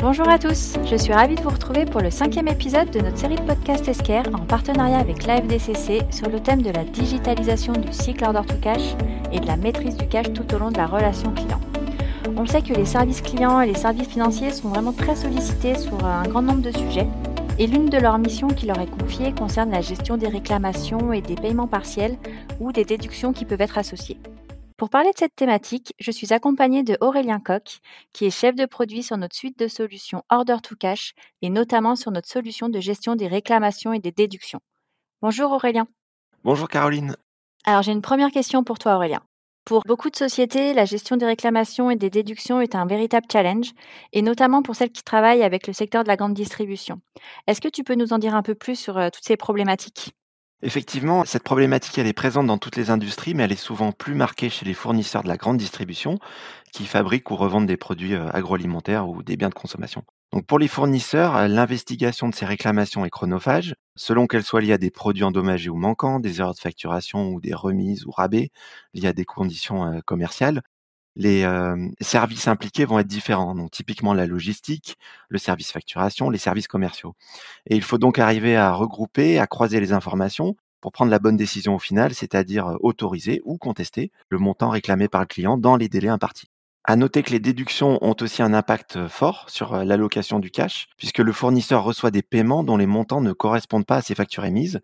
Bonjour à tous, je suis ravie de vous retrouver pour le cinquième épisode de notre série de podcasts Esquire en partenariat avec l'AFDCC sur le thème de la digitalisation du cycle order to cash et de la maîtrise du cash tout au long de la relation client. On sait que les services clients et les services financiers sont vraiment très sollicités sur un grand nombre de sujets et l'une de leurs missions qui leur est confiée concerne la gestion des réclamations et des paiements partiels ou des déductions qui peuvent être associées. Pour parler de cette thématique, je suis accompagnée de Aurélien Coq, qui est chef de produit sur notre suite de solutions Order to Cash et notamment sur notre solution de gestion des réclamations et des déductions. Bonjour Aurélien. Bonjour Caroline. Alors j'ai une première question pour toi Aurélien. Pour beaucoup de sociétés, la gestion des réclamations et des déductions est un véritable challenge, et notamment pour celles qui travaillent avec le secteur de la grande distribution. Est-ce que tu peux nous en dire un peu plus sur euh, toutes ces problématiques? Effectivement, cette problématique, elle est présente dans toutes les industries, mais elle est souvent plus marquée chez les fournisseurs de la grande distribution qui fabriquent ou revendent des produits euh, agroalimentaires ou des biens de consommation. Donc pour les fournisseurs, euh, l'investigation de ces réclamations est chronophage, selon qu'elles soient liées à des produits endommagés ou manquants, des erreurs de facturation ou des remises ou rabais liées à des conditions euh, commerciales les services impliqués vont être différents. Donc typiquement la logistique, le service facturation, les services commerciaux. Et il faut donc arriver à regrouper, à croiser les informations pour prendre la bonne décision au final, c'est-à-dire autoriser ou contester le montant réclamé par le client dans les délais impartis. À noter que les déductions ont aussi un impact fort sur l'allocation du cash, puisque le fournisseur reçoit des paiements dont les montants ne correspondent pas à ses factures émises,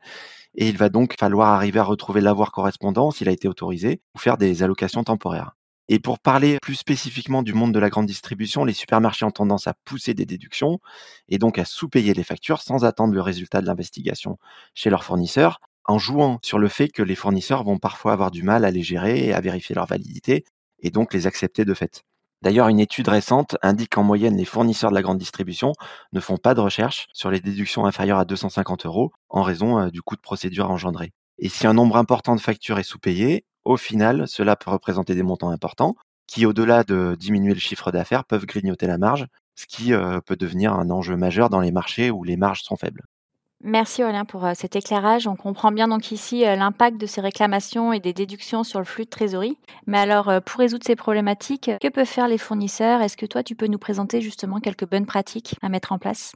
et il va donc falloir arriver à retrouver l'avoir correspondant s'il a été autorisé, ou faire des allocations temporaires. Et pour parler plus spécifiquement du monde de la grande distribution, les supermarchés ont tendance à pousser des déductions et donc à sous-payer les factures sans attendre le résultat de l'investigation chez leurs fournisseurs, en jouant sur le fait que les fournisseurs vont parfois avoir du mal à les gérer et à vérifier leur validité et donc les accepter de fait. D'ailleurs, une étude récente indique qu'en moyenne, les fournisseurs de la grande distribution ne font pas de recherche sur les déductions inférieures à 250 euros en raison euh, du coût de procédure engendré. Et si un nombre important de factures est sous-payé, au final, cela peut représenter des montants importants qui, au-delà de diminuer le chiffre d'affaires, peuvent grignoter la marge, ce qui euh, peut devenir un enjeu majeur dans les marchés où les marges sont faibles. Merci Aurélien pour euh, cet éclairage. On comprend bien donc ici euh, l'impact de ces réclamations et des déductions sur le flux de trésorerie. Mais alors, pour résoudre ces problématiques, que peuvent faire les fournisseurs? Est-ce que toi, tu peux nous présenter justement quelques bonnes pratiques à mettre en place?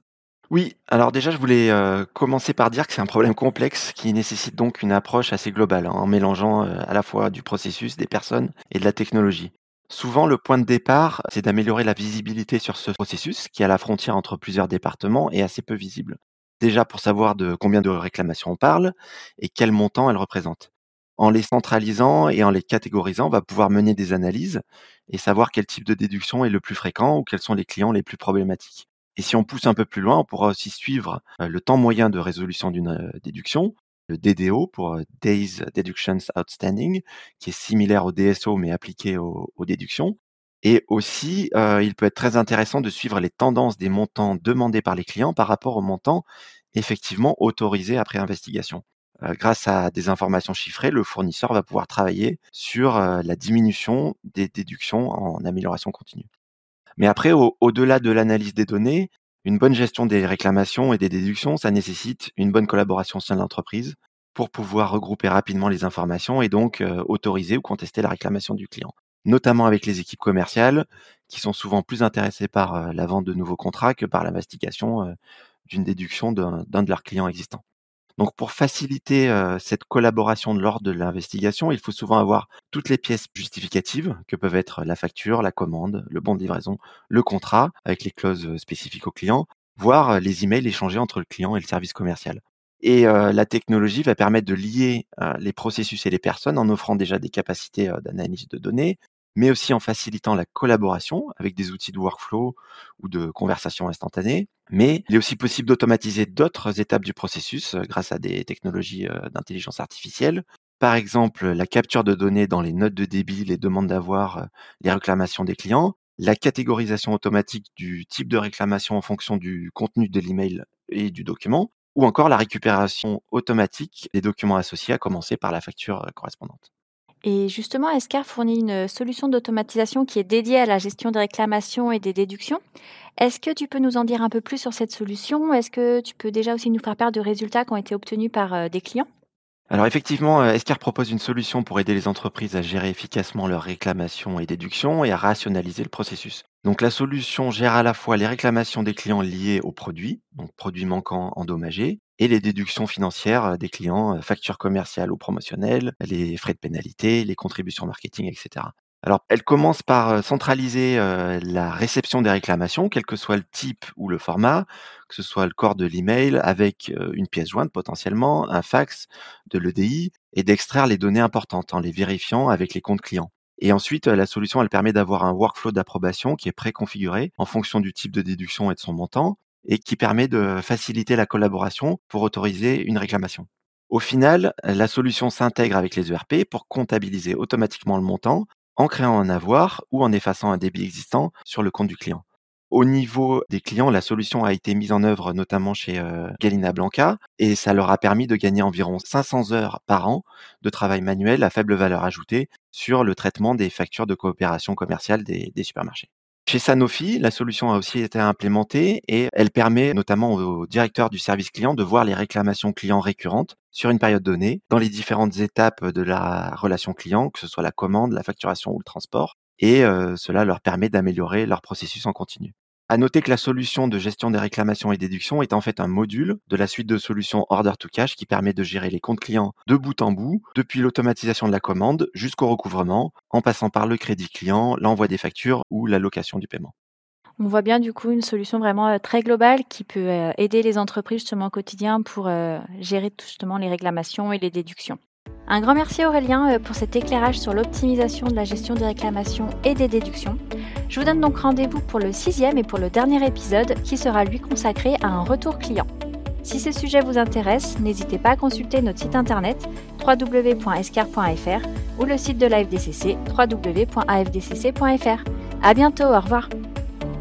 Oui, alors déjà, je voulais euh, commencer par dire que c'est un problème complexe qui nécessite donc une approche assez globale, hein, en mélangeant euh, à la fois du processus, des personnes et de la technologie. Souvent, le point de départ, c'est d'améliorer la visibilité sur ce processus qui, à la frontière entre plusieurs départements, est assez peu visible. Déjà pour savoir de combien de réclamations on parle et quel montant elles représentent. En les centralisant et en les catégorisant, on va pouvoir mener des analyses et savoir quel type de déduction est le plus fréquent ou quels sont les clients les plus problématiques. Et si on pousse un peu plus loin, on pourra aussi suivre euh, le temps moyen de résolution d'une euh, déduction, le DDO pour euh, Days Deductions Outstanding, qui est similaire au DSO mais appliqué aux, déductions. Et aussi, il peut être très intéressant de suivre les tendances des montants demandés par les clients par rapport aux montants effectivement autorisés après investigation. grâce à des informations chiffrées, le fournisseur va pouvoir travailler sur la diminution des déductions en amélioration continue. Mais après, au-delà de l'analyse des données, une bonne gestion des réclamations et des déductions, ça nécessite une bonne collaboration au sein de l'entreprise pour pouvoir regrouper rapidement les informations et donc euh, autoriser ou contester la réclamation du client. Notamment avec les équipes commerciales qui sont souvent plus intéressées par euh, la vente de nouveaux contrats que par l'investigation euh, d'une déduction d'un de leurs clients existants. Donc pour faciliter cette collaboration l'ordre de l'investigation, il faut souvent avoir toutes les pièces justificatives que peuvent être la facture, la commande, le bon de livraison, le contrat avec les clauses spécifiques au client, voire les emails échangés entre le client et le service commercial. Et la technologie va permettre de lier les processus et les personnes en offrant déjà des capacités d'analyse de données, mais aussi en facilitant la collaboration avec des outils de workflow ou de conversation instantanée. Mais il est aussi possible d'automatiser d'autres étapes du processus euh, grâce à des technologies euh, d'intelligence artificielle. Par exemple, la capture de données dans les notes de débit, les demandes d'avoir, euh, les réclamations des clients, la catégorisation automatique du type de réclamation en fonction du contenu de l'email et du document, ou encore la récupération automatique des documents associés, à commencer par la facture correspondante. Et justement, Escar fournit une solution d'automatisation qui est dédiée à la gestion des réclamations et des déductions? Est-ce que tu peux nous en dire un peu plus sur cette solution? Est-ce que tu peux déjà aussi nous faire part de résultats qui ont été obtenus par euh, des clients? Alors effectivement, euh, Escar propose une solution pour aider les entreprises à gérer efficacement leurs réclamations et déductions et à rationaliser le processus? Donc la solution gère à la fois les réclamations des clients liées aux produits, donc produits manquants endommagés, et les déductions financières des clients, factures commerciales ou promotionnelles, les frais de pénalité, les contributions marketing, etc. Alors, elle commence par centraliser la réception des réclamations, quel que soit le type ou le format, que ce soit le corps de l'email avec une pièce jointe potentiellement, un fax, de l'EDI, et d'extraire les données importantes en les vérifiant avec les comptes clients. Et ensuite, la solution, elle permet d'avoir un workflow d'approbation qui est préconfiguré en fonction du type de déduction et de son montant, et qui permet de faciliter la collaboration pour autoriser une réclamation. Au final, la solution s'intègre avec les ERP pour comptabiliser automatiquement le montant en créant un avoir ou en effaçant un débit existant sur le compte du client. Au niveau des clients, la solution a été mise en œuvre notamment chez euh, Galina Blanca et ça leur a permis de gagner environ 500 heures par an de travail manuel à faible valeur ajoutée sur le traitement des factures de coopération commerciale des, supermarchés. Chez Sanofi, la solution a aussi été implémentée et elle permet notamment au directeur du service client de voir les réclamations clients récurrentes sur une période donnée dans les différentes étapes de la relation client, que ce soit la commande, la facturation ou le transport, et cela leur permet d'améliorer leur processus en continu. À noter que la solution de gestion des réclamations et déductions est en fait un module de la suite de solutions Order to Cash qui permet de gérer les comptes clients de bout en bout, depuis l'automatisation de la commande jusqu'au recouvrement, en passant par le crédit client, l'envoi des factures ou l'allocation du paiement. On voit bien du coup une solution vraiment très globale qui peut aider les entreprises justement au quotidien pour gérer justement les réclamations et les déductions. Un grand merci Aurélien euh, pour cet éclairage sur l'optimisation de la gestion des réclamations et des déductions. Je vous donne donc rendez-vous pour le sixième et pour le dernier épisode qui sera lui consacré à un retour client. Si ce sujet vous intéresse, n'hésitez pas à consulter notre site internet www.escar.fr ou le site de l'AFDCC www.afdcc.fr. À bientôt, au revoir.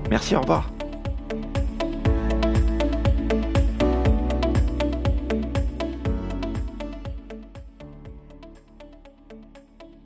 Merci, au revoir.